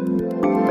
Música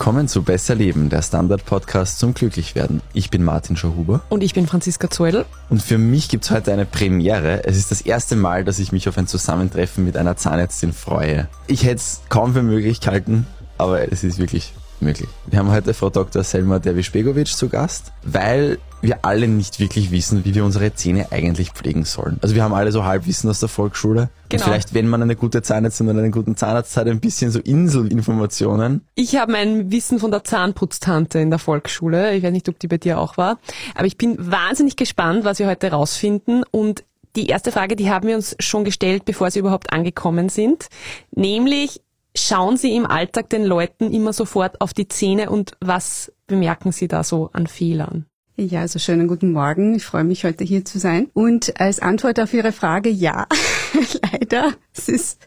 Willkommen zu Besser Leben, der Standard-Podcast zum Glücklichwerden. Ich bin Martin Schauhuber. Und ich bin Franziska Zeudel. Und für mich gibt's heute eine Premiere. Es ist das erste Mal, dass ich mich auf ein Zusammentreffen mit einer Zahnärztin freue. Ich hätte es kaum für möglich gehalten, aber es ist wirklich möglich. Wir haben heute Frau Dr. Selma Derwisch-Begovic zu Gast, weil wir alle nicht wirklich wissen, wie wir unsere Zähne eigentlich pflegen sollen. Also wir haben alle so Halbwissen aus der Volksschule. Genau. Und vielleicht, wenn man eine gute Zahnärztin und einen guten Zahnarzt hat, ein bisschen so Inselinformationen. Ich habe mein Wissen von der Zahnputztante in der Volksschule. Ich weiß nicht, ob die bei dir auch war. Aber ich bin wahnsinnig gespannt, was wir heute rausfinden. Und die erste Frage, die haben wir uns schon gestellt, bevor sie überhaupt angekommen sind. Nämlich, schauen Sie im Alltag den Leuten immer sofort auf die Zähne und was bemerken Sie da so an Fehlern? Ja, also schönen guten Morgen. Ich freue mich, heute hier zu sein. Und als Antwort auf Ihre Frage, ja, leider. Es ist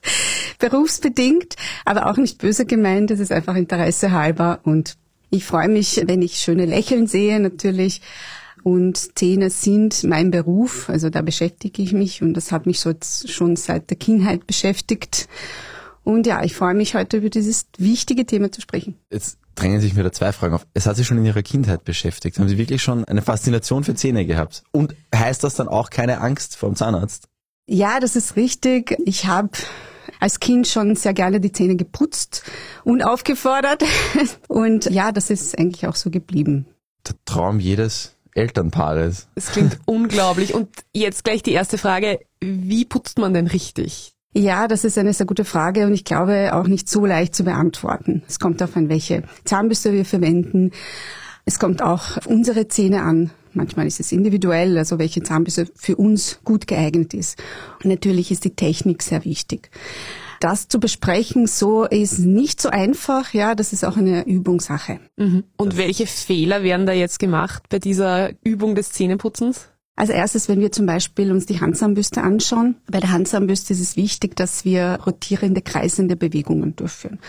berufsbedingt, aber auch nicht böse gemeint. Es ist einfach Interesse halber. Und ich freue mich, wenn ich schöne Lächeln sehe, natürlich. Und Zähne sind mein Beruf. Also da beschäftige ich mich und das hat mich so schon seit der Kindheit beschäftigt. Und ja, ich freue mich heute über dieses wichtige Thema zu sprechen. Jetzt drängen sich mir da zwei Fragen auf. Es hat Sie schon in Ihrer Kindheit beschäftigt. Haben Sie wirklich schon eine Faszination für Zähne gehabt? Und heißt das dann auch keine Angst vor dem Zahnarzt? Ja, das ist richtig. Ich habe als Kind schon sehr gerne die Zähne geputzt und aufgefordert. Und ja, das ist eigentlich auch so geblieben. Der Traum jedes Elternpaares. Es klingt unglaublich. Und jetzt gleich die erste Frage. Wie putzt man denn richtig? Ja, das ist eine sehr gute Frage und ich glaube auch nicht so leicht zu beantworten. Es kommt darauf an, welche Zahnbürste wir verwenden. Es kommt auch auf unsere Zähne an. Manchmal ist es individuell, also welche Zahnbürste für uns gut geeignet ist. Und natürlich ist die Technik sehr wichtig. Das zu besprechen, so ist nicht so einfach. Ja, das ist auch eine Übungssache. Mhm. Und welche Fehler werden da jetzt gemacht bei dieser Übung des Zähneputzens? Als erstes, wenn wir zum Beispiel uns die Handzahnbürste anschauen, bei der Handzahnbürste ist es wichtig, dass wir rotierende, kreisende Bewegungen durchführen.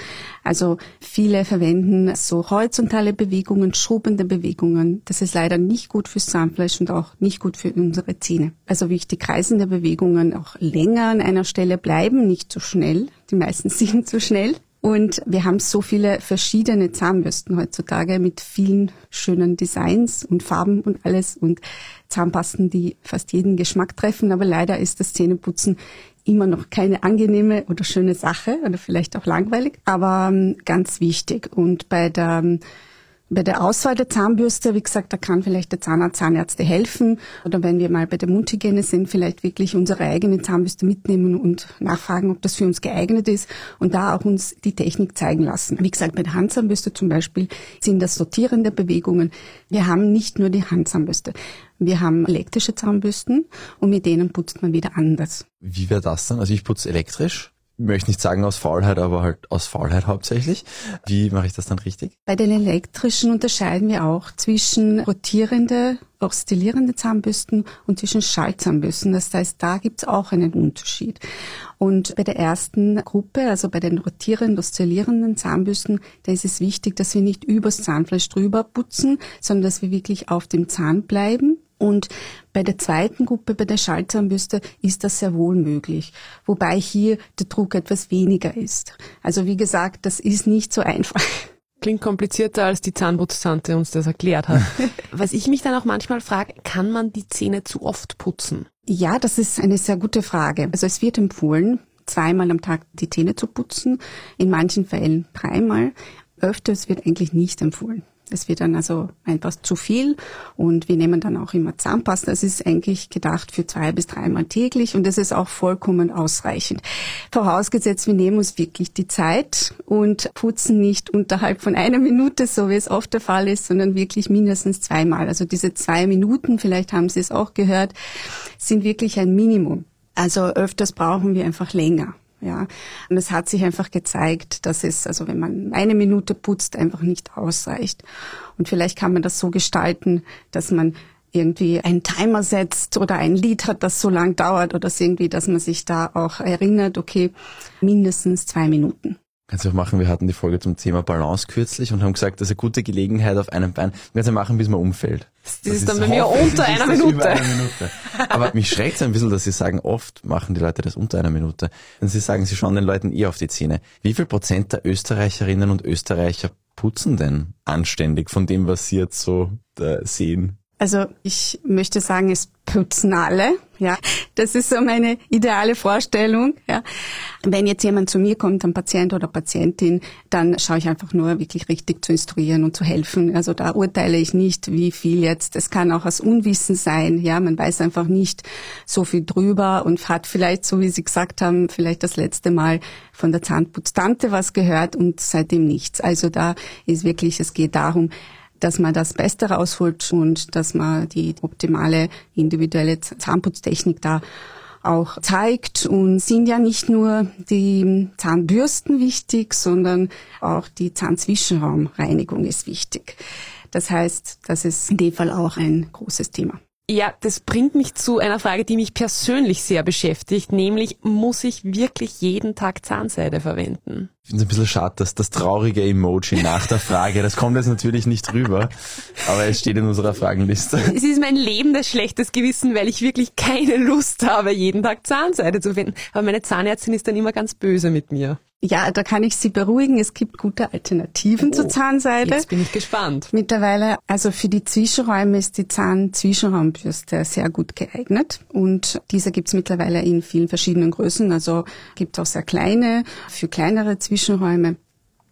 Also viele verwenden so horizontale Bewegungen, schobende Bewegungen. Das ist leider nicht gut fürs Zahnfleisch und auch nicht gut für unsere Zähne. Also wichtig, kreisende Bewegungen auch länger an einer Stelle bleiben, nicht so schnell. Die meisten sind zu schnell. Und wir haben so viele verschiedene Zahnbürsten heutzutage mit vielen schönen Designs und Farben und alles und Zahnpasten, die fast jeden Geschmack treffen. Aber leider ist das Zähneputzen immer noch keine angenehme oder schöne Sache oder vielleicht auch langweilig, aber ähm, ganz wichtig. Und bei der ähm, bei der Auswahl der Zahnbürste, wie gesagt, da kann vielleicht der Zahnarzt, Zahnärzte helfen. Oder wenn wir mal bei der Mundhygiene sind, vielleicht wirklich unsere eigene Zahnbürste mitnehmen und nachfragen, ob das für uns geeignet ist und da auch uns die Technik zeigen lassen. Wie gesagt, bei der Handzahnbürste zum Beispiel sind das sortierende Bewegungen. Wir haben nicht nur die Handzahnbürste. Wir haben elektrische Zahnbürsten und mit denen putzt man wieder anders. Wie wäre das dann? Also ich putze elektrisch möchte nicht sagen aus Faulheit, aber halt aus Faulheit hauptsächlich. Wie mache ich das dann richtig? Bei den elektrischen unterscheiden wir auch zwischen rotierende, oszillierende Zahnbürsten und zwischen Schaltzahnbürsten. Das heißt, da gibt es auch einen Unterschied. Und bei der ersten Gruppe, also bei den rotierenden, oszillierenden Zahnbürsten, da ist es wichtig, dass wir nicht übers Zahnfleisch drüber putzen, sondern dass wir wirklich auf dem Zahn bleiben und bei der zweiten Gruppe, bei der Schaltzahnbürste, ist das sehr wohl möglich. Wobei hier der Druck etwas weniger ist. Also wie gesagt, das ist nicht so einfach. Klingt komplizierter, als die Zahnputztante uns das erklärt hat. Was ich mich dann auch manchmal frage, kann man die Zähne zu oft putzen? Ja, das ist eine sehr gute Frage. Also es wird empfohlen, zweimal am Tag die Zähne zu putzen, in manchen Fällen dreimal. Öfters wird eigentlich nicht empfohlen. Es wird dann also einfach zu viel und wir nehmen dann auch immer Zahnpasta. Es ist eigentlich gedacht für zwei bis dreimal täglich und das ist auch vollkommen ausreichend. Vorausgesetzt, wir nehmen uns wirklich die Zeit und putzen nicht unterhalb von einer Minute, so wie es oft der Fall ist, sondern wirklich mindestens zweimal. Also diese zwei Minuten, vielleicht haben Sie es auch gehört, sind wirklich ein Minimum. Also öfters brauchen wir einfach länger. Ja, und es hat sich einfach gezeigt, dass es, also wenn man eine Minute putzt, einfach nicht ausreicht. Und vielleicht kann man das so gestalten, dass man irgendwie einen Timer setzt oder ein Lied hat, das so lang dauert oder irgendwie, dass man sich da auch erinnert, okay, mindestens zwei Minuten. Kannst du auch machen, wir hatten die Folge zum Thema Balance kürzlich und haben gesagt, das ist eine gute Gelegenheit auf einem Bein. Kannst du machen, bis man umfällt. Das, das ist dann bei mir unter einer Minute. Eine Minute. Aber mich schreckt es ein bisschen, dass sie sagen, oft machen die Leute das unter einer Minute. Und sie sagen, sie schauen den Leuten eh auf die Zähne. Wie viel Prozent der Österreicherinnen und Österreicher putzen denn anständig von dem, was sie jetzt so sehen? Also ich möchte sagen, es putzen alle. Ja, das ist so meine ideale Vorstellung. Ja, wenn jetzt jemand zu mir kommt, ein Patient oder Patientin, dann schaue ich einfach nur wirklich richtig zu instruieren und zu helfen. Also da urteile ich nicht, wie viel jetzt. Es kann auch aus Unwissen sein. Ja, man weiß einfach nicht so viel drüber und hat vielleicht, so wie Sie gesagt haben, vielleicht das letzte Mal von der Zahnputztante was gehört und seitdem nichts. Also da ist wirklich, es geht darum, dass man das Beste rausholt und dass man die optimale individuelle Zahnputztechnik da auch zeigt und sind ja nicht nur die Zahnbürsten wichtig, sondern auch die Zahnzwischenraumreinigung ist wichtig. Das heißt, das ist in dem Fall auch ein großes Thema. Ja, das bringt mich zu einer Frage, die mich persönlich sehr beschäftigt, nämlich muss ich wirklich jeden Tag Zahnseide verwenden? Ich finde es ein bisschen schade, dass das traurige Emoji nach der Frage, das kommt jetzt natürlich nicht rüber, aber es steht in unserer Fragenliste. Es ist mein Leben das schlechtes Gewissen, weil ich wirklich keine Lust habe, jeden Tag Zahnseide zu verwenden. Aber meine Zahnärztin ist dann immer ganz böse mit mir. Ja, da kann ich Sie beruhigen. Es gibt gute Alternativen oh, zur Zahnseide. Jetzt bin ich gespannt. Mittlerweile, also für die Zwischenräume ist die Zahnzwischenraumbürste sehr gut geeignet. Und diese gibt's mittlerweile in vielen verschiedenen Größen. Also gibt auch sehr kleine, für kleinere Zwischenräume.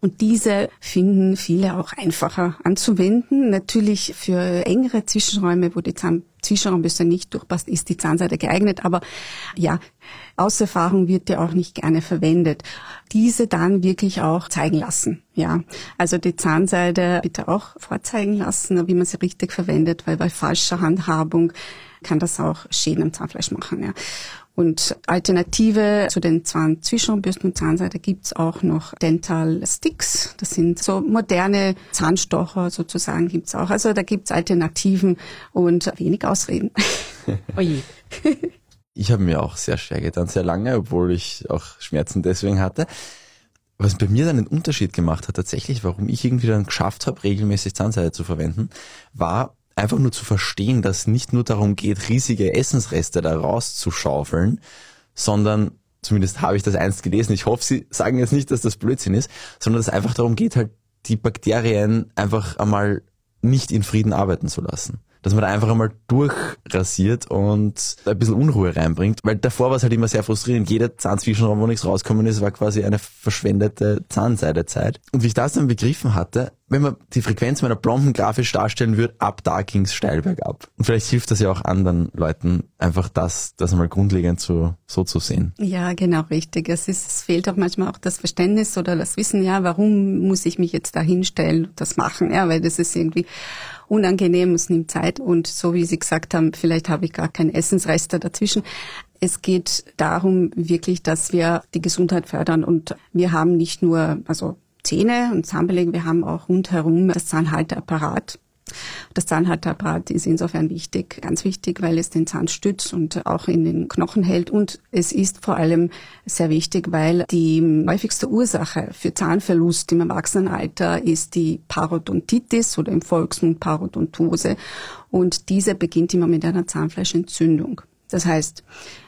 Und diese finden viele auch einfacher anzuwenden. Natürlich für engere Zwischenräume, wo die Zahnzwischenraumbürste nicht durchpasst, ist die Zahnseide geeignet. Aber ja, aus Erfahrung wird die auch nicht gerne verwendet. Diese dann wirklich auch zeigen lassen. Ja, also die Zahnseide bitte auch vorzeigen lassen, wie man sie richtig verwendet, weil bei falscher Handhabung kann das auch Schäden am Zahnfleisch machen. Ja. Und Alternative zu den Zahnzwischenbürsten und Zahnseide gibt's auch noch Dental Sticks. Das sind so moderne Zahnstocher sozusagen gibt's auch. Also da gibt's Alternativen und wenig Ausreden. Oje. Ich habe mir auch sehr schwer getan, sehr lange, obwohl ich auch Schmerzen deswegen hatte. Was bei mir dann einen Unterschied gemacht hat, tatsächlich, warum ich irgendwie dann geschafft habe, regelmäßig Zahnseide zu verwenden, war einfach nur zu verstehen, dass nicht nur darum geht, riesige Essensreste da rauszuschaufeln, sondern zumindest habe ich das einst gelesen. Ich hoffe, Sie sagen jetzt nicht, dass das Blödsinn ist, sondern dass es einfach darum geht, halt die Bakterien einfach einmal nicht in Frieden arbeiten zu lassen dass man da einfach einmal durchrasiert und ein bisschen Unruhe reinbringt. Weil davor war es halt immer sehr frustrierend. Jeder Zahnzwischenraum, wo nichts rauskommen ist, war quasi eine verschwendete Zahnseidezeit. Und wie ich das dann begriffen hatte, wenn man die Frequenz meiner Blomben grafisch darstellen würde, ab da ging es steil bergab. Und vielleicht hilft das ja auch anderen Leuten, einfach das, das einmal grundlegend zu, so zu sehen. Ja, genau, richtig. Es ist, es fehlt auch manchmal auch das Verständnis oder das Wissen, ja, warum muss ich mich jetzt da hinstellen und das machen, ja, weil das ist irgendwie unangenehm, es nimmt Zeit und so wie Sie gesagt haben, vielleicht habe ich gar keinen Essensreste dazwischen. Es geht darum wirklich, dass wir die Gesundheit fördern und wir haben nicht nur, also Zähne und Zahnbeläge, wir haben auch rundherum das Zahnhalteapparat. Das Zahnhalteapparat ist insofern wichtig, ganz wichtig, weil es den Zahn stützt und auch in den Knochen hält. Und es ist vor allem sehr wichtig, weil die häufigste Ursache für Zahnverlust im Erwachsenenalter ist die Parodontitis oder im Volksmund Parodontose. Und diese beginnt immer mit einer Zahnfleischentzündung. Das heißt,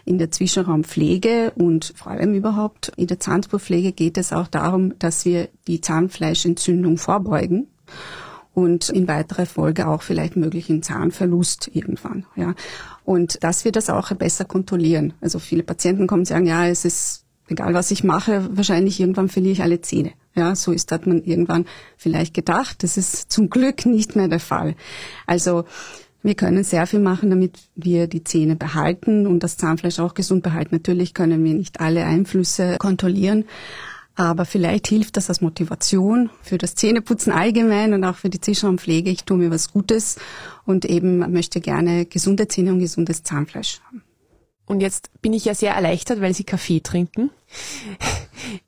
in der Zwischenraumpflege und vor allem überhaupt in der Zahnspurpflege geht es auch darum, dass wir die Zahnfleischentzündung vorbeugen und in weiterer Folge auch vielleicht möglichen Zahnverlust irgendwann. Ja. Und dass wir das auch besser kontrollieren. Also viele Patienten kommen und sagen, ja, es ist egal was ich mache, wahrscheinlich irgendwann verliere ich alle Zähne. Ja, so ist hat man irgendwann vielleicht gedacht. Das ist zum Glück nicht mehr der Fall. Also wir können sehr viel machen, damit wir die Zähne behalten und das Zahnfleisch auch gesund behalten. Natürlich können wir nicht alle Einflüsse kontrollieren, aber vielleicht hilft das als Motivation für das Zähneputzen allgemein und auch für die Zwischenraumpflege. Ich tue mir was Gutes und eben möchte gerne gesunde Zähne und gesundes Zahnfleisch haben. Und jetzt bin ich ja sehr erleichtert, weil Sie Kaffee trinken.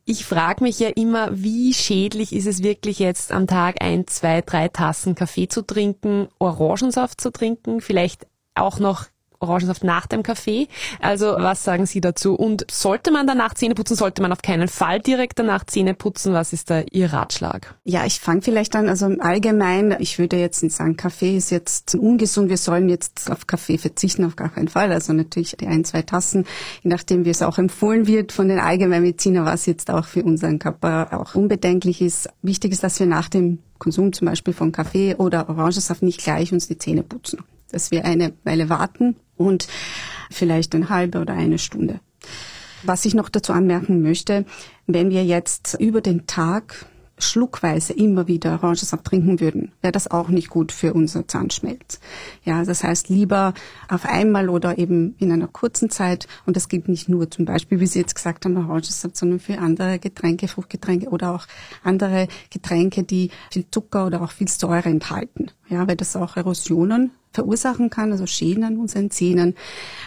Ich frage mich ja immer, wie schädlich ist es wirklich jetzt am Tag ein, zwei, drei Tassen Kaffee zu trinken, Orangensaft zu trinken, vielleicht auch noch Orangensaft nach dem Kaffee. Also was sagen Sie dazu? Und sollte man danach Zähne putzen, sollte man auf keinen Fall direkt danach Zähne putzen? Was ist da Ihr Ratschlag? Ja, ich fange vielleicht an. Also allgemein, ich würde jetzt nicht sagen, Kaffee ist jetzt ungesund. Wir sollen jetzt auf Kaffee verzichten, auf gar keinen Fall. Also natürlich die ein, zwei Tassen, je nachdem, wie es auch empfohlen wird von den Allgemeinmedizinern, was jetzt auch für unseren Körper auch unbedenklich ist. Wichtig ist, dass wir nach dem Konsum zum Beispiel von Kaffee oder Orangensaft nicht gleich uns die Zähne putzen dass wir eine Weile warten und vielleicht eine halbe oder eine Stunde. Was ich noch dazu anmerken möchte, wenn wir jetzt über den Tag schluckweise immer wieder Orangensaft trinken würden, wäre das auch nicht gut für unser Zahnschmelz. Ja, das heißt lieber auf einmal oder eben in einer kurzen Zeit. Und das gilt nicht nur zum Beispiel, wie Sie jetzt gesagt haben, Orangensaft, sondern für andere Getränke, Fruchtgetränke oder auch andere Getränke, die viel Zucker oder auch viel Säure enthalten. Ja, weil das auch Erosionen verursachen kann, also Schäden an unseren Zähnen.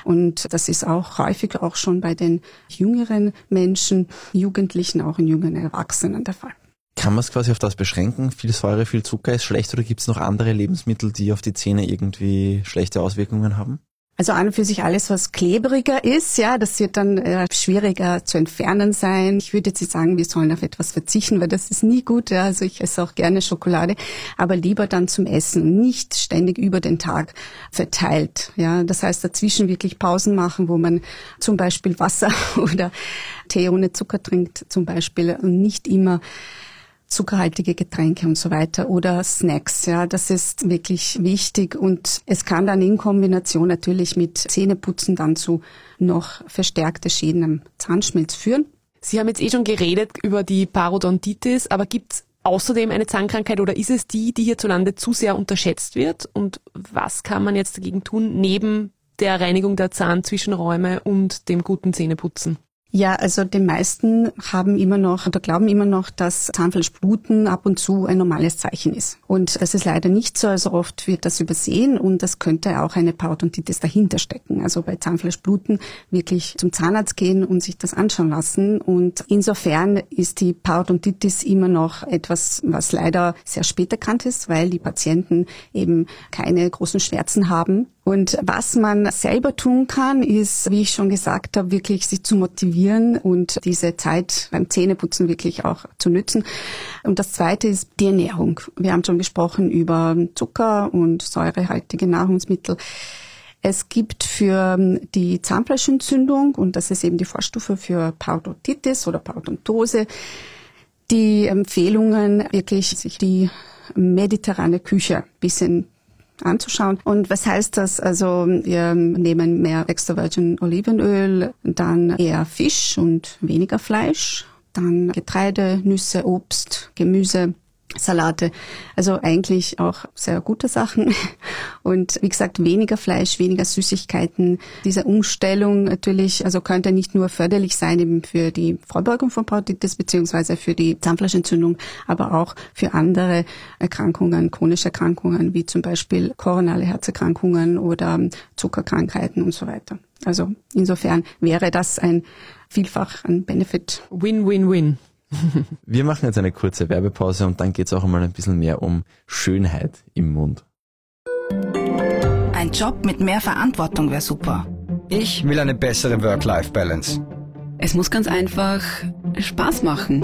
Und das ist auch häufig auch schon bei den jüngeren Menschen, Jugendlichen, auch in jungen Erwachsenen der Fall. Kann man es quasi auf das beschränken? Viel Säure, viel Zucker ist schlecht oder gibt es noch andere Lebensmittel, die auf die Zähne irgendwie schlechte Auswirkungen haben? Also an und für sich alles, was klebriger ist, ja, das wird dann äh, schwieriger zu entfernen sein. Ich würde jetzt nicht sagen, wir sollen auf etwas verzichten, weil das ist nie gut. Ja. Also ich esse auch gerne Schokolade, aber lieber dann zum Essen, nicht ständig über den Tag verteilt. Ja, das heißt dazwischen wirklich Pausen machen, wo man zum Beispiel Wasser oder Tee ohne Zucker trinkt, zum Beispiel und nicht immer zuckerhaltige Getränke und so weiter oder Snacks. Ja, das ist wirklich wichtig und es kann dann in Kombination natürlich mit Zähneputzen dann zu noch verstärkte Schäden am Zahnschmelz führen. Sie haben jetzt eh schon geredet über die Parodontitis, aber gibt's außerdem eine Zahnkrankheit oder ist es die, die hierzulande zu sehr unterschätzt wird? Und was kann man jetzt dagegen tun, neben der Reinigung der Zahnzwischenräume und dem guten Zähneputzen? Ja, also die meisten haben immer noch oder glauben immer noch, dass Zahnfleischbluten ab und zu ein normales Zeichen ist. Und das ist leider nicht so. Also oft wird das übersehen und das könnte auch eine Parodontitis dahinter stecken. Also bei Zahnfleischbluten wirklich zum Zahnarzt gehen und sich das anschauen lassen. Und insofern ist die Parodontitis immer noch etwas, was leider sehr spät erkannt ist, weil die Patienten eben keine großen Schmerzen haben und was man selber tun kann, ist, wie ich schon gesagt habe, wirklich sich zu motivieren und diese Zeit beim Zähneputzen wirklich auch zu nützen. Und das Zweite ist die Ernährung. Wir haben schon gesprochen über Zucker und säurehaltige Nahrungsmittel. Es gibt für die Zahnfleischentzündung, und das ist eben die Vorstufe für Parodontitis oder Parodontose, die Empfehlungen, wirklich sich die mediterrane Küche bisschen anzuschauen. Und was heißt das? Also wir nehmen mehr extra virgin Olivenöl, dann eher Fisch und weniger Fleisch, dann Getreide, Nüsse, Obst, Gemüse, Salate. Also eigentlich auch sehr gute Sachen. Und wie gesagt, weniger Fleisch, weniger Süßigkeiten. Diese Umstellung natürlich, also könnte nicht nur förderlich sein eben für die Vorbeugung von Parotitis beziehungsweise für die Zahnfleischentzündung, aber auch für andere Erkrankungen, chronische Erkrankungen, wie zum Beispiel koronale Herzerkrankungen oder Zuckerkrankheiten und so weiter. Also insofern wäre das ein vielfach ein Benefit. Win-win-win. Wir machen jetzt eine kurze Werbepause und dann geht es auch einmal ein bisschen mehr um Schönheit im Mund. Ein Job mit mehr Verantwortung wäre super. Ich will eine bessere Work-Life-Balance. Es muss ganz einfach Spaß machen.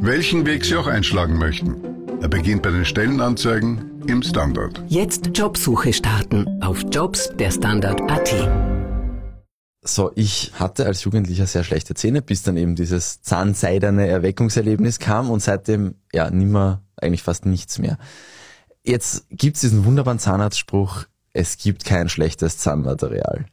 Welchen Weg Sie auch einschlagen möchten. Er beginnt bei den Stellenanzeigen im Standard. Jetzt Jobsuche starten auf Jobs der Standard.at. So, ich hatte als Jugendlicher sehr schlechte Zähne, bis dann eben dieses zahnseidene Erweckungserlebnis kam und seitdem ja nimmer eigentlich fast nichts mehr. Jetzt gibt's diesen wunderbaren Zahnarztspruch, es gibt kein schlechtes Zahnmaterial.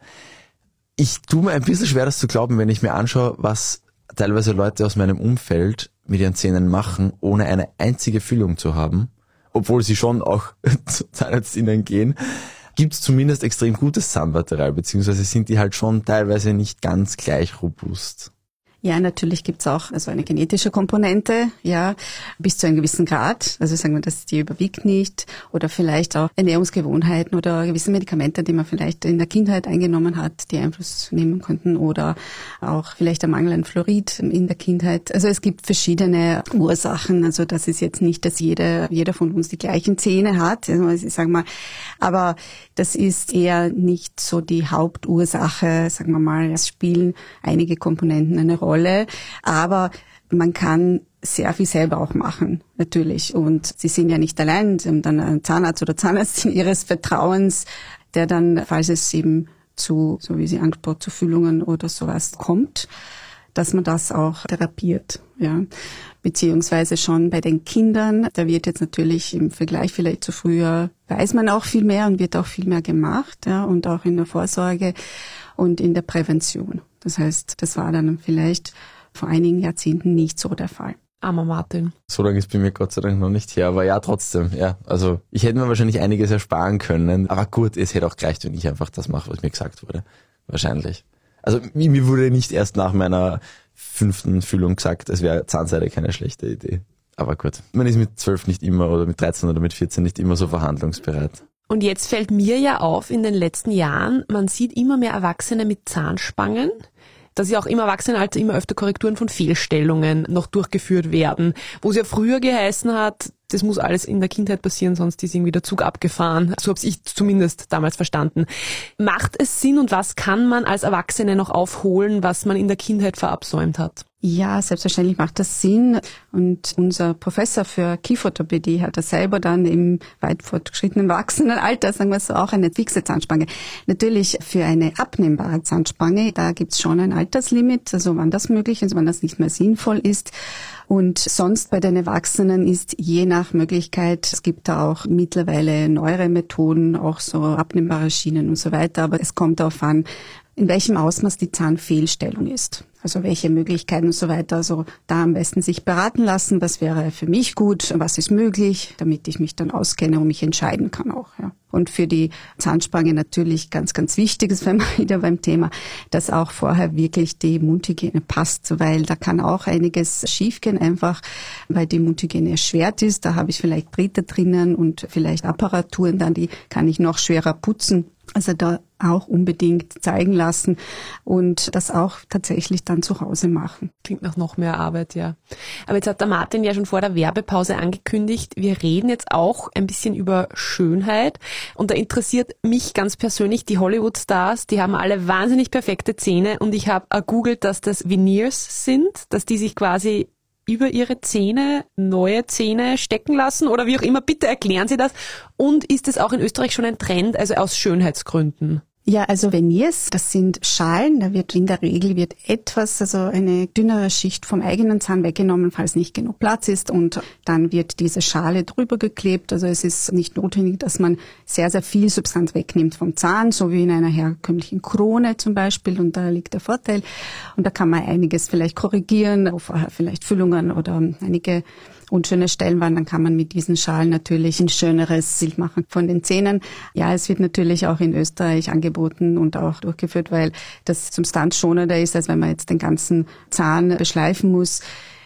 Ich tue mir ein bisschen schwer, das zu glauben, wenn ich mir anschaue, was teilweise Leute aus meinem Umfeld mit ihren Zähnen machen, ohne eine einzige Füllung zu haben, obwohl sie schon auch zu Zahnärztinnen gehen gibt es zumindest extrem gutes Zahnmaterial, beziehungsweise sind die halt schon teilweise nicht ganz gleich robust. Ja, natürlich gibt's auch also eine genetische Komponente, ja, bis zu einem gewissen Grad. Also sagen wir, dass die überwiegt nicht oder vielleicht auch Ernährungsgewohnheiten oder gewisse Medikamente, die man vielleicht in der Kindheit eingenommen hat, die Einfluss nehmen könnten oder auch vielleicht der Mangel an Fluorid in der Kindheit. Also es gibt verschiedene Ursachen. Also das ist jetzt nicht, dass jeder, jeder von uns die gleichen Zähne hat. Also ich sage mal, aber das ist eher nicht so die Hauptursache, sagen wir mal. Es spielen einige Komponenten eine Rolle, aber man kann sehr viel selber auch machen, natürlich. Und sie sind ja nicht allein, sie haben dann einen Zahnarzt oder Zahnärztin ihres Vertrauens, der dann, falls es eben zu, so wie Sie angesprochen, zu Füllungen oder sowas kommt, dass man das auch therapiert, ja. Beziehungsweise schon bei den Kindern, da wird jetzt natürlich im Vergleich vielleicht zu früher, weiß man auch viel mehr und wird auch viel mehr gemacht, ja, und auch in der Vorsorge und in der Prävention. Das heißt, das war dann vielleicht vor einigen Jahrzehnten nicht so der Fall. Armer Martin. So lange ist bei mir Gott sei Dank noch nicht her, aber ja, trotzdem, ja. Also ich hätte mir wahrscheinlich einiges ersparen können, aber gut, es hätte auch gereicht, wenn ich einfach das mache, was mir gesagt wurde. Wahrscheinlich. Also mir wurde nicht erst nach meiner fünften Füllung gesagt, es wäre Zahnseide keine schlechte Idee. Aber gut, man ist mit zwölf nicht immer oder mit 13 oder mit 14 nicht immer so verhandlungsbereit. Und jetzt fällt mir ja auf in den letzten Jahren, man sieht immer mehr Erwachsene mit Zahnspangen dass ja auch im Erwachsenenalter immer öfter Korrekturen von Fehlstellungen noch durchgeführt werden, wo es ja früher geheißen hat, das muss alles in der Kindheit passieren, sonst ist irgendwie der Zug abgefahren. So habe ich zumindest damals verstanden. Macht es Sinn und was kann man als Erwachsene noch aufholen, was man in der Kindheit verabsäumt hat? Ja, selbstverständlich macht das Sinn. Und unser Professor für Kieferorthopädie hat das selber dann im weit fortgeschrittenen wachsenden Alter, sagen wir so, auch eine fixe Zahnspange. Natürlich für eine abnehmbare Zahnspange, da gibt's schon ein Alterslimit, also wann das möglich ist, wann das nicht mehr sinnvoll ist. Und sonst bei den Erwachsenen ist je nach Möglichkeit, es gibt da auch mittlerweile neuere Methoden, auch so abnehmbare Schienen und so weiter, aber es kommt darauf an, in welchem Ausmaß die Zahnfehlstellung ist. Also welche Möglichkeiten und so weiter. Also da am besten sich beraten lassen, was wäre für mich gut, was ist möglich, damit ich mich dann auskenne und mich entscheiden kann auch. Ja. Und für die Zahnspange natürlich ganz, ganz wichtig ist, wenn wir wieder beim Thema, dass auch vorher wirklich die Mundhygiene passt, weil da kann auch einiges schiefgehen, einfach weil die Mundhygiene erschwert ist. Da habe ich vielleicht Drähte drinnen und vielleicht Apparaturen dann, die kann ich noch schwerer putzen. Also da auch unbedingt zeigen lassen und das auch tatsächlich dann zu Hause machen. Klingt nach noch mehr Arbeit, ja. Aber jetzt hat der Martin ja schon vor der Werbepause angekündigt, wir reden jetzt auch ein bisschen über Schönheit und da interessiert mich ganz persönlich die Hollywood-Stars, die haben alle wahnsinnig perfekte Zähne und ich habe ergoogelt, dass das Veneers sind, dass die sich quasi über ihre Zähne neue Zähne stecken lassen oder wie auch immer. Bitte erklären Sie das. Und ist es auch in Österreich schon ein Trend, also aus Schönheitsgründen? Ja, also Veneers, das sind Schalen, da wird in der Regel wird etwas, also eine dünnere Schicht vom eigenen Zahn weggenommen, falls nicht genug Platz ist und dann wird diese Schale drüber geklebt. Also es ist nicht notwendig, dass man sehr, sehr viel Substanz wegnimmt vom Zahn, so wie in einer herkömmlichen Krone zum Beispiel und da liegt der Vorteil. Und da kann man einiges vielleicht korrigieren, vorher vielleicht Füllungen oder einige unschöne Stellen waren, dann kann man mit diesen Schalen natürlich ein schöneres Bild machen von den Zähnen. Ja, es wird natürlich auch in Österreich angeboten und auch durchgeführt, weil das substanzschonender ist, als wenn man jetzt den ganzen Zahn beschleifen muss.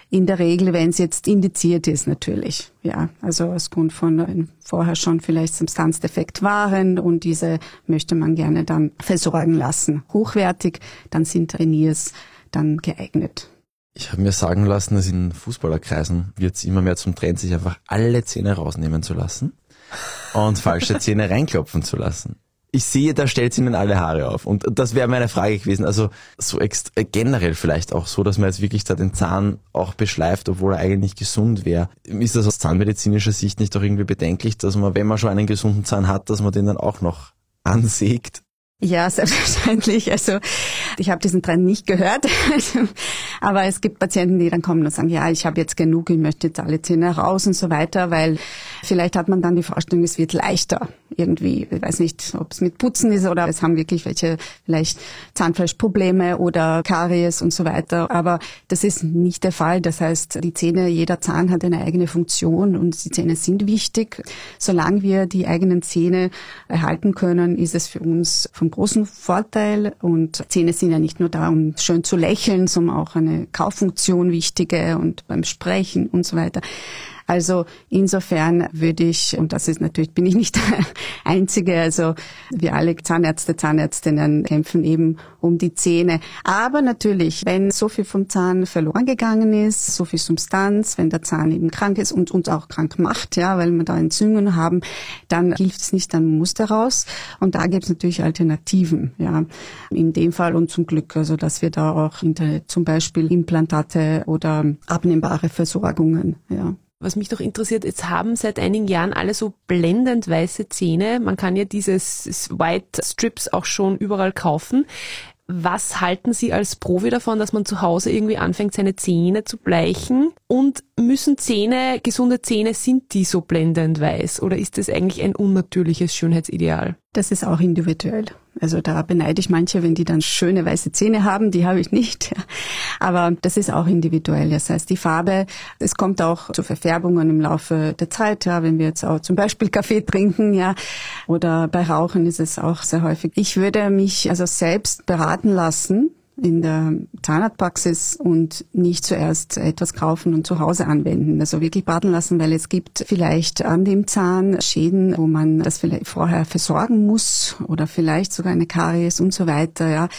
In der Regel, wenn es jetzt indiziert ist, natürlich. Ja, also aus Grund von vorher schon vielleicht Substanzdefekt waren und diese möchte man gerne dann versorgen lassen. Hochwertig, dann sind Veneers dann geeignet. Ich habe mir sagen lassen, dass in Fußballerkreisen wird es immer mehr zum Trend, sich einfach alle Zähne rausnehmen zu lassen und falsche Zähne reinklopfen zu lassen. Ich sehe, da stellt ihnen alle Haare auf. Und das wäre meine Frage gewesen. Also so äh, generell vielleicht auch so, dass man jetzt wirklich da den Zahn auch beschleift, obwohl er eigentlich gesund wäre. Ist das aus zahnmedizinischer Sicht nicht auch irgendwie bedenklich, dass man, wenn man schon einen gesunden Zahn hat, dass man den dann auch noch ansägt? Ja, selbstverständlich. Also ich habe diesen Trend nicht gehört, aber es gibt Patienten, die dann kommen und sagen, ja, ich habe jetzt genug, ich möchte jetzt alle Zähne raus und so weiter, weil Vielleicht hat man dann die Vorstellung, es wird leichter irgendwie. Ich weiß nicht, ob es mit Putzen ist oder es haben wirklich welche vielleicht Zahnfleischprobleme oder Karies und so weiter. Aber das ist nicht der Fall. Das heißt, die Zähne, jeder Zahn hat eine eigene Funktion und die Zähne sind wichtig. Solange wir die eigenen Zähne erhalten können, ist es für uns von großem Vorteil. Und Zähne sind ja nicht nur da, um schön zu lächeln, sondern auch eine Kauffunktion wichtige und beim Sprechen und so weiter. Also insofern würde ich, und das ist natürlich, bin ich nicht der Einzige, also wir alle Zahnärzte, Zahnärztinnen kämpfen eben um die Zähne. Aber natürlich, wenn so viel vom Zahn verloren gegangen ist, so viel Substanz, wenn der Zahn eben krank ist und uns auch krank macht, ja, weil wir da Entzündungen haben, dann hilft es nicht, dann muss der raus. Und da gibt es natürlich Alternativen, ja. In dem Fall und zum Glück, also dass wir da auch hinter zum Beispiel Implantate oder abnehmbare Versorgungen, ja was mich doch interessiert, jetzt haben seit einigen Jahren alle so blendend weiße Zähne. Man kann ja dieses White Strips auch schon überall kaufen. Was halten Sie als Profi davon, dass man zu Hause irgendwie anfängt, seine Zähne zu bleichen? Und müssen Zähne, gesunde Zähne, sind die so blendend weiß? Oder ist das eigentlich ein unnatürliches Schönheitsideal? Das ist auch individuell. Also da beneide ich manche, wenn die dann schöne weiße Zähne haben, die habe ich nicht. Aber das ist auch individuell. Das heißt, die Farbe, es kommt auch zu Verfärbungen im Laufe der Zeit, ja, wenn wir jetzt auch zum Beispiel Kaffee trinken, ja, oder bei Rauchen ist es auch sehr häufig. Ich würde mich also selbst beraten lassen, in der Zahnarztpraxis und nicht zuerst etwas kaufen und zu Hause anwenden. Also wirklich baden lassen, weil es gibt vielleicht an dem Zahn Schäden, wo man das vielleicht vorher versorgen muss oder vielleicht sogar eine Karies und so weiter, ja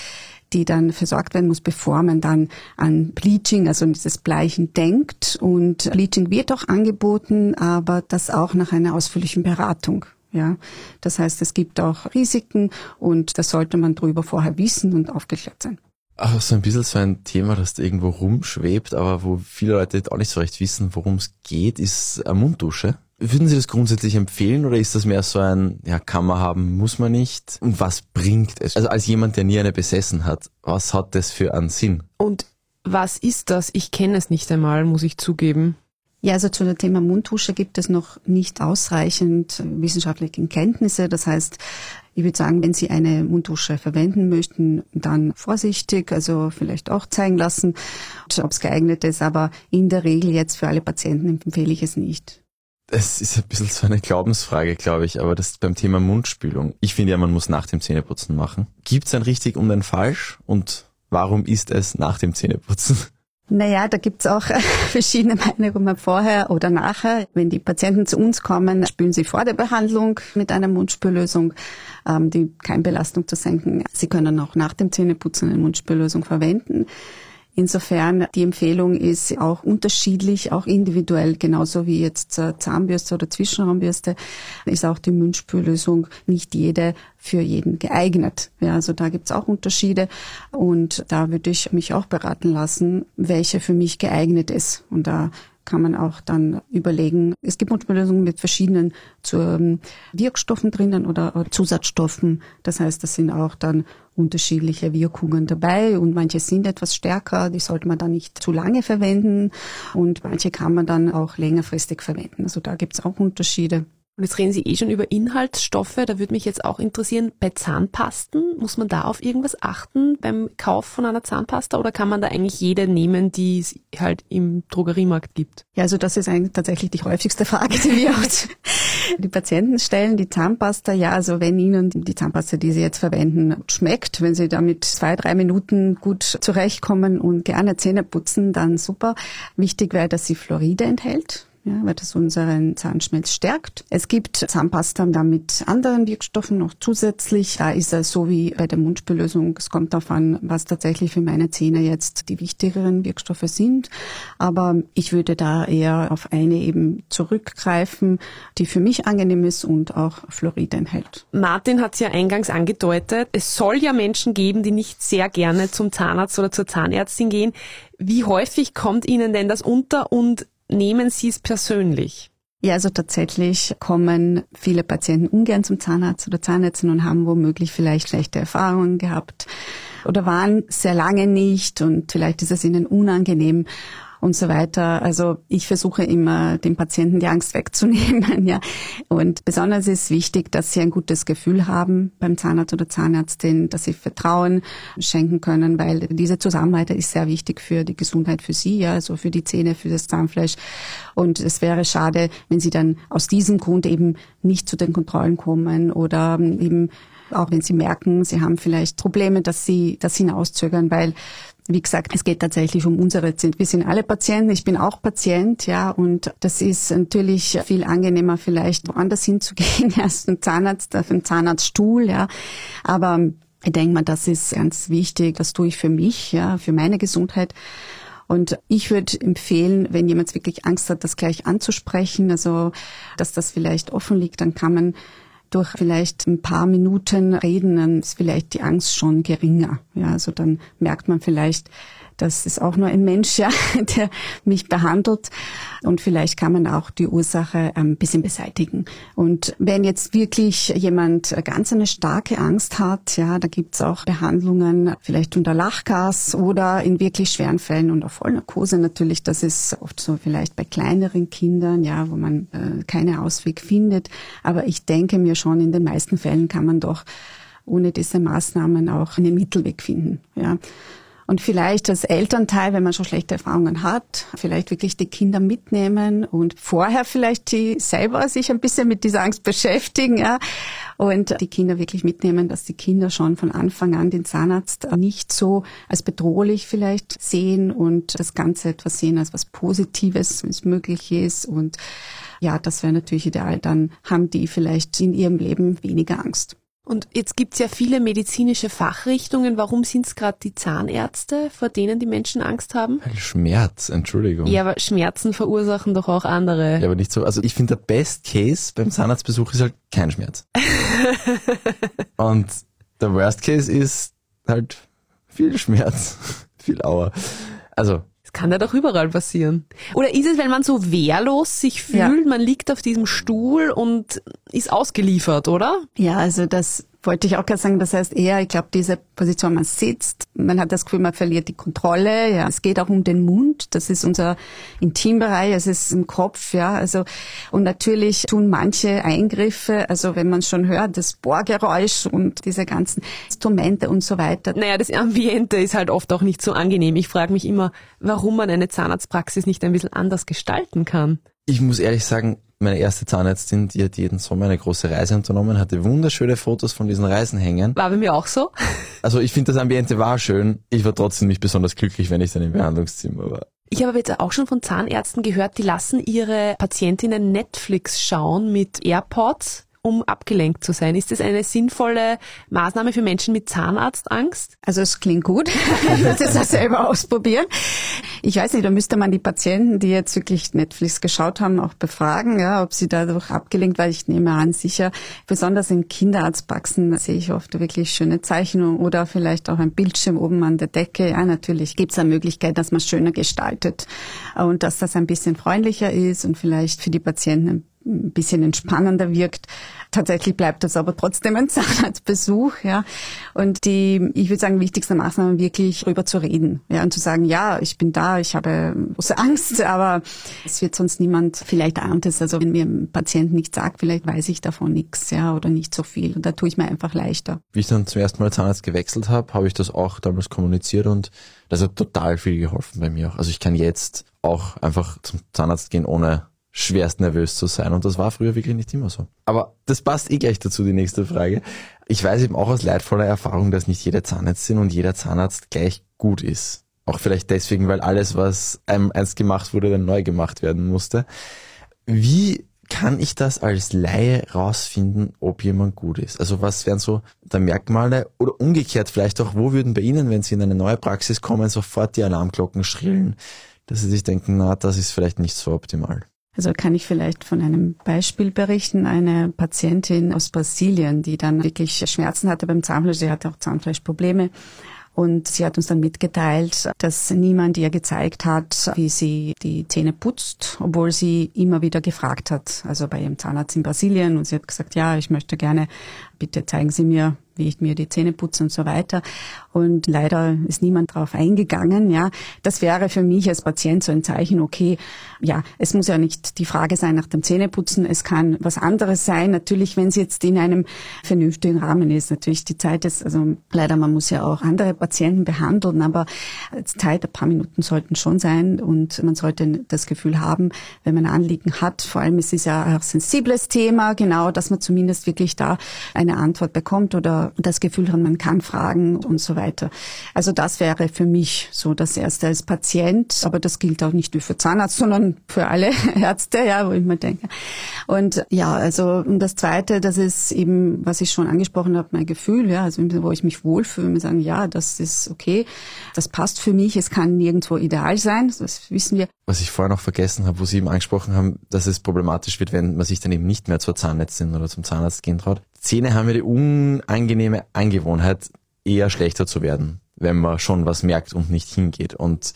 die dann versorgt werden muss, bevor man dann an Bleaching, also dieses Bleichen denkt. Und Bleaching wird auch angeboten, aber das auch nach einer ausführlichen Beratung. Ja, das heißt, es gibt auch Risiken und das sollte man drüber vorher wissen und aufgeklärt sein. Ach, so ein bisschen so ein Thema, das da irgendwo rumschwebt, aber wo viele Leute auch nicht so recht wissen, worum es geht, ist eine Munddusche. Würden Sie das grundsätzlich empfehlen oder ist das mehr so ein, ja, kann man haben, muss man nicht? Und was bringt es? Also als jemand, der nie eine besessen hat, was hat das für einen Sinn? Und was ist das? Ich kenne es nicht einmal, muss ich zugeben. Ja, also zu dem Thema Munddusche gibt es noch nicht ausreichend wissenschaftliche Kenntnisse. Das heißt, ich würde sagen, wenn Sie eine Munddusche verwenden möchten, dann vorsichtig, also vielleicht auch zeigen lassen, ob es geeignet ist. Aber in der Regel jetzt für alle Patienten empfehle ich es nicht. Es ist ein bisschen so eine Glaubensfrage, glaube ich, aber das beim Thema Mundspülung. Ich finde ja, man muss nach dem Zähneputzen machen. Gibt es ein richtig und ein falsch? Und warum ist es nach dem Zähneputzen? Naja, da gibt's auch verschiedene Meinungen vorher oder nachher. Wenn die Patienten zu uns kommen, spülen sie vor der Behandlung mit einer Mundspüllösung, ähm, die Keimbelastung zu senken. Sie können auch nach dem Zähneputzen eine Mundspüllösung verwenden. Insofern die Empfehlung ist auch unterschiedlich, auch individuell, genauso wie jetzt Zahnbürste oder Zwischenraumbürste, ist auch die Mundspüllösung nicht jede für jeden geeignet. Ja, also da gibt's auch Unterschiede und da würde ich mich auch beraten lassen, welche für mich geeignet ist. Und da kann man auch dann überlegen, es gibt Mundspüllösungen mit verschiedenen ähm, Wirkstoffen drinnen oder Zusatzstoffen. Das heißt, das sind auch dann unterschiedliche Wirkungen dabei und manche sind etwas stärker, die sollte man dann nicht zu lange verwenden und manche kann man dann auch längerfristig verwenden. Also da gibt es auch Unterschiede. Und jetzt reden Sie eh schon über Inhaltsstoffe. Da würde mich jetzt auch interessieren, bei Zahnpasten, muss man da auf irgendwas achten beim Kauf von einer Zahnpasta oder kann man da eigentlich jede nehmen, die es halt im Drogeriemarkt gibt? Ja, also das ist eigentlich tatsächlich die häufigste Frage, die wir die Patienten stellen. Die Zahnpasta, ja, also wenn Ihnen die Zahnpasta, die Sie jetzt verwenden, schmeckt, wenn Sie damit zwei, drei Minuten gut zurechtkommen und gerne Zähne putzen, dann super. Wichtig wäre, dass sie Fluoride enthält ja, weil das unseren Zahnschmelz stärkt. Es gibt Zahnpasta dann mit anderen Wirkstoffen noch zusätzlich. Da ist es so wie bei der Mundspüllösung. Es kommt darauf an, was tatsächlich für meine Zähne jetzt die wichtigeren Wirkstoffe sind. Aber ich würde da eher auf eine eben zurückgreifen, die für mich angenehm ist und auch Fluorid enthält. Martin hat es ja eingangs angedeutet. Es soll ja Menschen geben, die nicht sehr gerne zum Zahnarzt oder zur Zahnärztin gehen. Wie häufig kommt Ihnen denn das unter und nehmen Sie es persönlich? Ja, also tatsächlich kommen viele Patienten ungern zum Zahnarzt oder Zahnärztin und haben womöglich vielleicht schlechte Erfahrungen gehabt oder waren sehr lange nicht und vielleicht ist es ihnen unangenehm. Und so weiter. Also ich versuche immer, dem Patienten die Angst wegzunehmen, ja. Und besonders ist wichtig, dass sie ein gutes Gefühl haben beim Zahnarzt oder Zahnärztin, dass sie Vertrauen schenken können, weil diese Zusammenarbeit ist sehr wichtig für die Gesundheit für sie, ja, also für die Zähne, für das Zahnfleisch. Und es wäre schade, wenn sie dann aus diesem Grund eben nicht zu den Kontrollen kommen oder eben auch wenn sie merken, sie haben vielleicht Probleme, dass sie das hinauszögern, weil wie gesagt, es geht tatsächlich um unsere Zähne. Wir sind alle Patienten, ich bin auch Patient, ja, und das ist natürlich viel angenehmer, vielleicht woanders hinzugehen, erst ein Zahnarzt auf einen Zahnarztstuhl, ja. Aber ich denke mal, das ist ganz wichtig, das tue ich für mich, ja, für meine Gesundheit. Und ich würde empfehlen, wenn jemand wirklich Angst hat, das gleich anzusprechen, also dass das vielleicht offen liegt, dann kann man durch vielleicht ein paar Minuten reden, dann ist vielleicht die Angst schon geringer. Ja, also dann merkt man vielleicht, das ist auch nur ein Mensch, ja, der mich behandelt. Und vielleicht kann man auch die Ursache ein bisschen beseitigen. Und wenn jetzt wirklich jemand ganz eine starke Angst hat, ja, da gibt's auch Behandlungen, vielleicht unter Lachgas oder in wirklich schweren Fällen unter Vollnarkose natürlich. Das ist oft so vielleicht bei kleineren Kindern, ja, wo man äh, keine Ausweg findet. Aber ich denke mir schon, in den meisten Fällen kann man doch ohne diese Maßnahmen auch einen Mittelweg finden. Ja. Und vielleicht als Elternteil, wenn man schon schlechte Erfahrungen hat, vielleicht wirklich die Kinder mitnehmen und vorher vielleicht die selber sich ein bisschen mit dieser Angst beschäftigen, ja. Und die Kinder wirklich mitnehmen, dass die Kinder schon von Anfang an den Zahnarzt nicht so als bedrohlich vielleicht sehen und das Ganze etwas sehen als was Positives, wenn es möglich ist. Und ja, das wäre natürlich ideal. Dann haben die vielleicht in ihrem Leben weniger Angst. Und jetzt gibt's ja viele medizinische Fachrichtungen. Warum sind's gerade die Zahnärzte, vor denen die Menschen Angst haben? Schmerz, Entschuldigung. Ja, aber Schmerzen verursachen doch auch andere. Ja, aber nicht so. Also ich finde, der Best Case beim Zahnarztbesuch ist halt kein Schmerz. Und der Worst Case ist halt viel Schmerz, viel Auer. Also kann ja doch überall passieren. Oder ist es, wenn man so wehrlos sich fühlt, ja. man liegt auf diesem Stuhl und ist ausgeliefert, oder? Ja, also das wollte ich auch gerade sagen. Das heißt eher, ich glaube, diese Position, man sitzt, man hat das Gefühl, man verliert die Kontrolle. Ja, es geht auch um den Mund. Das ist unser Intimbereich. Es ist im Kopf. Ja, also und natürlich tun manche Eingriffe. Also wenn man schon hört, das Bohrgeräusch und diese ganzen Instrumente und so weiter. Naja, das Ambiente ist halt oft auch nicht so angenehm. Ich frage mich immer, warum man eine Zahnarztpraxis nicht ein bisschen anders gestalten kann. Ich muss ehrlich sagen, meine erste Zahnärztin, die hat jeden Sommer eine große Reise unternommen, hatte wunderschöne Fotos von diesen Reisen hängen. War bei mir auch so. Also ich finde, das Ambiente war schön. Ich war trotzdem nicht besonders glücklich, wenn ich dann im Behandlungszimmer war. Ich habe jetzt auch schon von Zahnärzten gehört, die lassen ihre Patientinnen Netflix schauen mit AirPods um abgelenkt zu sein. Ist das eine sinnvolle Maßnahme für Menschen mit Zahnarztangst? Also es klingt gut. ich würde es auch selber ausprobieren. Ich weiß nicht, da müsste man die Patienten, die jetzt wirklich Netflix geschaut haben, auch befragen, ja, ob sie dadurch abgelenkt, weil ich nehme an, sicher, besonders in Kinderarztpraxen sehe ich oft wirklich schöne Zeichnungen oder vielleicht auch ein Bildschirm oben an der Decke. Ja, natürlich gibt es eine Möglichkeit, dass man schöner gestaltet und dass das ein bisschen freundlicher ist und vielleicht für die Patienten ein bisschen entspannender wirkt. Tatsächlich bleibt das aber trotzdem ein Zahnarztbesuch, ja. Und die, ich würde sagen, wichtigste Maßnahme wirklich darüber zu reden, ja, und zu sagen, ja, ich bin da, ich habe große Angst, aber es wird sonst niemand, vielleicht ahnt es, also wenn mir ein Patient nichts sagt, vielleicht weiß ich davon nichts, ja, oder nicht so viel. Und da tue ich mir einfach leichter. Wie ich dann zum ersten Mal Zahnarzt gewechselt habe, habe ich das auch damals kommuniziert und das hat total viel geholfen bei mir auch. Also ich kann jetzt auch einfach zum Zahnarzt gehen, ohne schwerst nervös zu sein. Und das war früher wirklich nicht immer so. Aber das passt eh gleich dazu, die nächste Frage. Ich weiß eben auch aus leidvoller Erfahrung, dass nicht jeder Zahnärztin und jeder Zahnarzt gleich gut ist. Auch vielleicht deswegen, weil alles, was einem einst gemacht wurde, dann neu gemacht werden musste. Wie kann ich das als Laie rausfinden, ob jemand gut ist? Also was wären so der Merkmale oder umgekehrt vielleicht auch, wo würden bei Ihnen, wenn Sie in eine neue Praxis kommen, sofort die Alarmglocken schrillen, dass Sie sich denken, na, das ist vielleicht nicht so optimal? Also kann ich vielleicht von einem Beispiel berichten. Eine Patientin aus Brasilien, die dann wirklich Schmerzen hatte beim Zahnfleisch, sie hatte auch Zahnfleischprobleme. Und sie hat uns dann mitgeteilt, dass niemand ihr gezeigt hat, wie sie die Zähne putzt, obwohl sie immer wieder gefragt hat, also bei ihrem Zahnarzt in Brasilien. Und sie hat gesagt, ja, ich möchte gerne, bitte zeigen Sie mir, wie ich mir die Zähne putze und so weiter. Und leider ist niemand darauf eingegangen. Ja, das wäre für mich als Patient so ein Zeichen. Okay, ja, es muss ja nicht die Frage sein nach dem Zähneputzen. Es kann was anderes sein. Natürlich, wenn es jetzt in einem vernünftigen Rahmen ist. Natürlich die Zeit ist, also leider, man muss ja auch andere Patienten behandeln, aber Zeit, ein paar Minuten sollten schon sein und man sollte das Gefühl haben, wenn man Anliegen hat, vor allem es ist ja ein sensibles Thema, genau, dass man zumindest wirklich da eine Antwort bekommt oder das Gefühl hat, man kann fragen und so weiter. Also das wäre für mich so das Erste als Patient, aber das gilt auch nicht nur für Zahnarzt, sondern für alle Ärzte, ja, wo ich mir denke. Und ja, also und das Zweite, das ist eben, was ich schon angesprochen habe, mein Gefühl, ja, also wo ich mich wohlfühle, mir sagen, ja, das ist okay, das passt für mich, es kann nirgendwo ideal sein, das wissen wir. Was ich vorher noch vergessen habe, wo Sie eben angesprochen haben, dass es problematisch wird, wenn man sich dann eben nicht mehr zur Zahnärztin oder zum Zahnarzt gehen traut. Zähne haben ja die unangenehme Angewohnheit, eher schlechter zu werden, wenn man schon was merkt und nicht hingeht. Und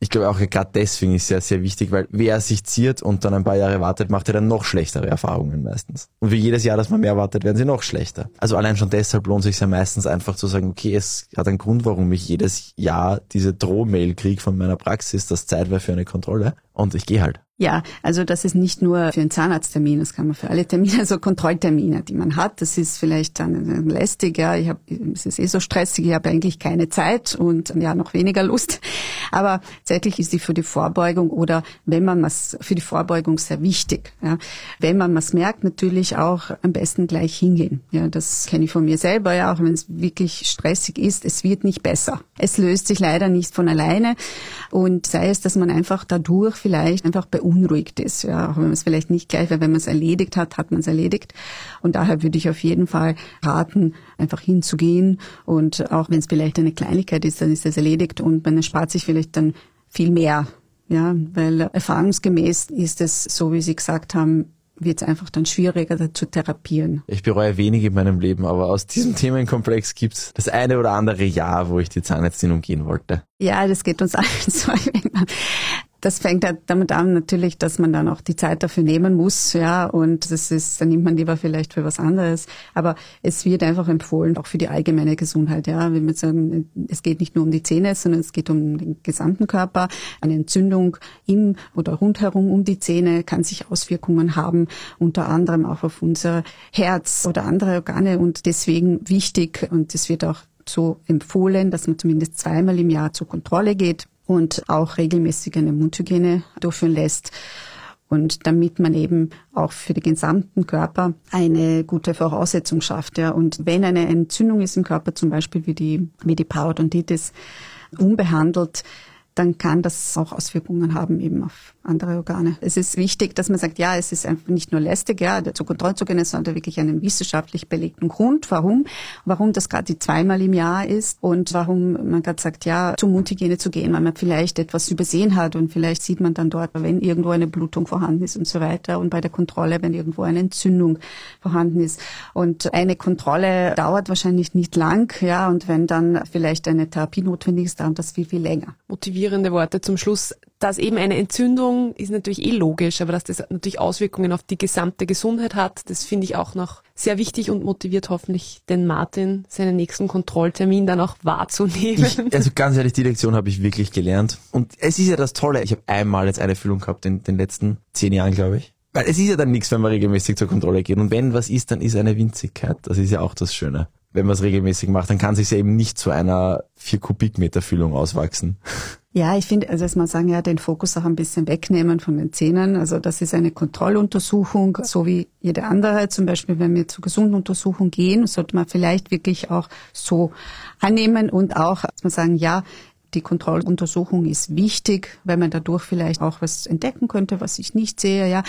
ich glaube auch gerade deswegen ist es sehr, sehr wichtig, weil wer sich ziert und dann ein paar Jahre wartet, macht ja dann noch schlechtere Erfahrungen meistens. Und für jedes Jahr, dass man mehr wartet, werden sie noch schlechter. Also allein schon deshalb lohnt sich ja meistens einfach zu sagen, okay, es hat einen Grund, warum ich jedes Jahr diese Drohmail kriege von meiner Praxis, dass Zeit wäre für eine Kontrolle. Und ich gehe halt. Ja, also das ist nicht nur für einen Zahnarzttermin, das kann man für alle Termine, also Kontrolltermine, die man hat. Das ist vielleicht dann lästig, ja, ich hab, es ist eh so stressig, ich habe eigentlich keine Zeit und ja, noch weniger Lust. Aber tatsächlich ist die für die Vorbeugung oder wenn man was für die Vorbeugung sehr wichtig. Ja. Wenn man was merkt, natürlich auch am besten gleich hingehen. Ja, das kenne ich von mir selber, ja, auch wenn es wirklich stressig ist, es wird nicht besser. Es löst sich leider nicht von alleine und sei es, dass man einfach dadurch vielleicht einfach beunruhigt ist. Ja, auch wenn man es vielleicht nicht gleich, weil wenn man es erledigt hat, hat man es erledigt. Und daher würde ich auf jeden Fall raten, einfach hinzugehen. Und auch wenn es vielleicht eine Kleinigkeit ist, dann ist es erledigt und man erspart sich vielleicht dann viel mehr. Ja, weil erfahrungsgemäß ist es, so wie Sie gesagt haben, wird es einfach dann schwieriger zu therapieren. Ich bereue wenig in meinem Leben, aber aus diesem Themenkomplex gibt es das eine oder andere Jahr, wo ich die Zahnärztin umgehen wollte. Ja, das geht uns allen so das fängt halt damit an natürlich, dass man dann auch die Zeit dafür nehmen muss, ja, und das ist, dann nimmt man lieber vielleicht für was anderes. Aber es wird einfach empfohlen, auch für die allgemeine Gesundheit, ja, wenn wir sagen, es geht nicht nur um die Zähne, sondern es geht um den gesamten Körper. Eine Entzündung im oder rundherum um die Zähne kann sich Auswirkungen haben, unter anderem auch auf unser Herz oder andere Organe und deswegen wichtig und es wird auch so empfohlen, dass man zumindest zweimal im Jahr zur Kontrolle geht und auch regelmäßig eine Mundhygiene durchführen lässt. Und damit man eben auch für den gesamten Körper eine gute Voraussetzung schafft. Ja. Und wenn eine Entzündung ist im Körper, zum Beispiel wie die, wie die Parodontitis, unbehandelt, dann kann das auch Auswirkungen haben eben auf andere Organe. Es ist wichtig, dass man sagt, ja, es ist einfach nicht nur lästig, ja, zur Kontrolle zu gehen, sondern wirklich einen wissenschaftlich belegten Grund, warum, warum das gerade zweimal im Jahr ist und warum man gerade sagt, ja, zur Mundhygiene zu gehen, weil man vielleicht etwas übersehen hat und vielleicht sieht man dann dort, wenn irgendwo eine Blutung vorhanden ist und so weiter und bei der Kontrolle, wenn irgendwo eine Entzündung vorhanden ist. Und eine Kontrolle dauert wahrscheinlich nicht lang, ja, und wenn dann vielleicht eine Therapie notwendig ist, dauert das viel, viel länger. Motivierende Worte zum Schluss dass eben eine Entzündung ist natürlich eh logisch, aber dass das natürlich Auswirkungen auf die gesamte Gesundheit hat, das finde ich auch noch sehr wichtig und motiviert hoffentlich den Martin, seinen nächsten Kontrolltermin dann auch wahrzunehmen. Ich, also ganz ehrlich, die Lektion habe ich wirklich gelernt. Und es ist ja das Tolle, ich habe einmal jetzt eine Füllung gehabt in den letzten zehn Jahren, glaube ich. Weil es ist ja dann nichts, wenn man regelmäßig zur Kontrolle geht. Und wenn was ist, dann ist eine Winzigkeit. Das ist ja auch das Schöne. Wenn man es regelmäßig macht, dann kann es sich ja eben nicht zu einer 4 Kubikmeter Füllung auswachsen. Ja, ich finde, also erstmal sagen, ja, den Fokus auch ein bisschen wegnehmen von den Zähnen. Also das ist eine Kontrolluntersuchung, so wie jede andere. Zum Beispiel, wenn wir zur Gesunduntersuchung gehen, sollte man vielleicht wirklich auch so annehmen und auch, dass man sagen, ja, die Kontrolluntersuchung ist wichtig, weil man dadurch vielleicht auch was entdecken könnte, was ich nicht sehe, ja.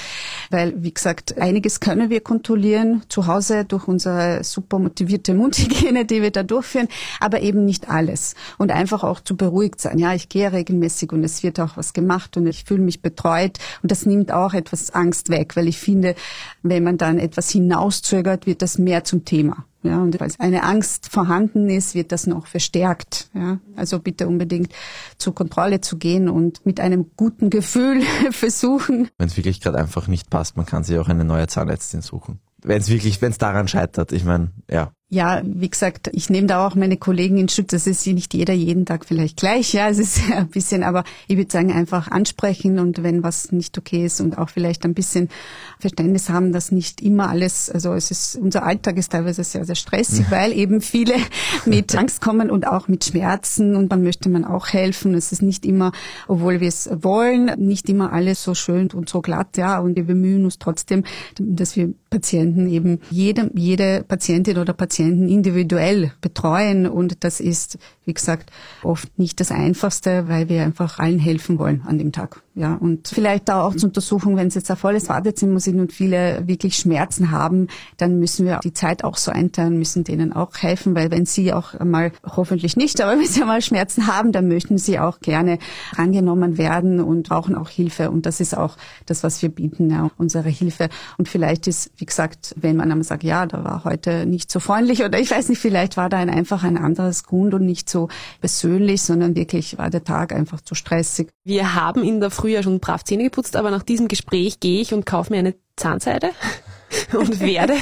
Weil, wie gesagt, einiges können wir kontrollieren zu Hause durch unsere super motivierte Mundhygiene, die wir da durchführen, aber eben nicht alles. Und einfach auch zu beruhigt sein. Ja, ich gehe regelmäßig und es wird auch was gemacht und ich fühle mich betreut und das nimmt auch etwas Angst weg, weil ich finde, wenn man dann etwas hinauszögert, wird das mehr zum Thema. Ja, und falls eine Angst vorhanden ist, wird das noch verstärkt. Ja, also bitte unbedingt zur Kontrolle zu gehen und mit einem guten Gefühl versuchen. Wenn es wirklich gerade einfach nicht passt, man kann sich auch eine neue Zahnärztin suchen. Wenn es wirklich, wenn es daran scheitert, ich meine, ja. Ja, wie gesagt, ich nehme da auch meine Kollegen in Schutz. Das ist nicht jeder jeden Tag vielleicht gleich. Ja, es ist ein bisschen, aber ich würde sagen, einfach ansprechen und wenn was nicht okay ist und auch vielleicht ein bisschen Verständnis haben, dass nicht immer alles, also es ist, unser Alltag ist teilweise sehr, sehr stressig, weil eben viele mit Angst kommen und auch mit Schmerzen und dann möchte man auch helfen. Es ist nicht immer, obwohl wir es wollen, nicht immer alles so schön und so glatt, ja, und wir bemühen uns trotzdem, dass wir Patienten eben jede, jede Patientin oder Patienten individuell betreuen und das ist, wie gesagt, oft nicht das Einfachste, weil wir einfach allen helfen wollen an dem Tag. Ja, und vielleicht auch zur Untersuchung, wenn es jetzt ein volles Wartezimmer sind und viele wirklich Schmerzen haben, dann müssen wir die Zeit auch so einteilen, müssen denen auch helfen, weil wenn sie auch einmal, hoffentlich nicht, aber wenn sie einmal Schmerzen haben, dann möchten sie auch gerne angenommen werden und brauchen auch Hilfe. Und das ist auch das, was wir bieten, ja, unsere Hilfe. Und vielleicht ist, wie gesagt, wenn man einmal sagt, ja, da war heute nicht so freundlich oder ich weiß nicht, vielleicht war da ein, einfach ein anderes Grund und nicht so persönlich, sondern wirklich war der Tag einfach zu stressig. Wir haben in der Früh ja schon brav Zähne geputzt, aber nach diesem Gespräch gehe ich und kaufe mir eine Zahnseide und werde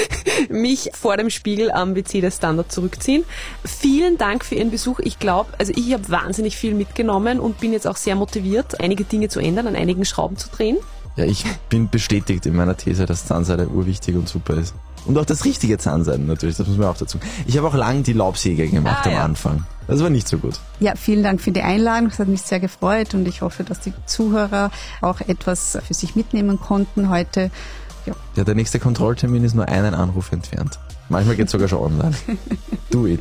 mich vor dem Spiegel am WC der Standard zurückziehen. Vielen Dank für Ihren Besuch. Ich glaube, also ich habe wahnsinnig viel mitgenommen und bin jetzt auch sehr motiviert, einige Dinge zu ändern, an einigen Schrauben zu drehen. Ja, ich bin bestätigt in meiner These, dass Zahnseide urwichtig und super ist. Und auch das richtige Zahnseiden natürlich, das muss man auch dazu. Ich habe auch lang die Laubsäge gemacht Ah, am ja. Anfang. Das war nicht so gut. Ja, vielen Dank für die Einladung. Es hat mich sehr gefreut und ich hoffe, dass die Zuhörer auch etwas für sich mitnehmen konnten heute. Ja, Ja, der nächste Kontrolltermin ist nur einen Anruf entfernt. Manchmal geht sogar schon online. Do it.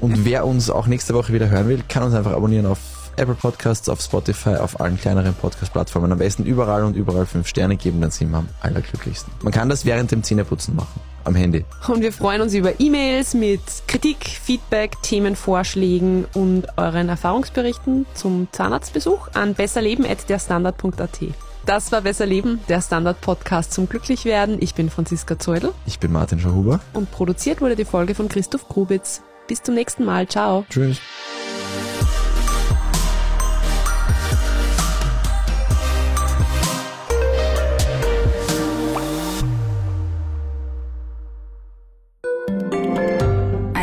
Und wer uns auch nächste Woche wieder hören will, kann uns einfach abonnieren auf Apple Podcasts, auf Spotify, auf allen kleineren Podcast-Plattformen. Am besten überall und überall fünf Sterne geben, dann sind wir am allerglücklichsten. Man kann das während dem Zähneputzen machen. Am Handy. Und wir freuen uns über E-Mails mit Kritik, Feedback, Themenvorschlägen und euren Erfahrungsberichten zum Zahnarztbesuch an besserleben.derstandard.at. Das war Besser Leben, der Standard-Podcast zum Glücklichwerden. Ich bin Franziska Zeudel Ich bin Martin Schauhuber. und produziert wurde die Folge von Christoph Grubitz. Bis zum nächsten Mal. Ciao. Tschüss.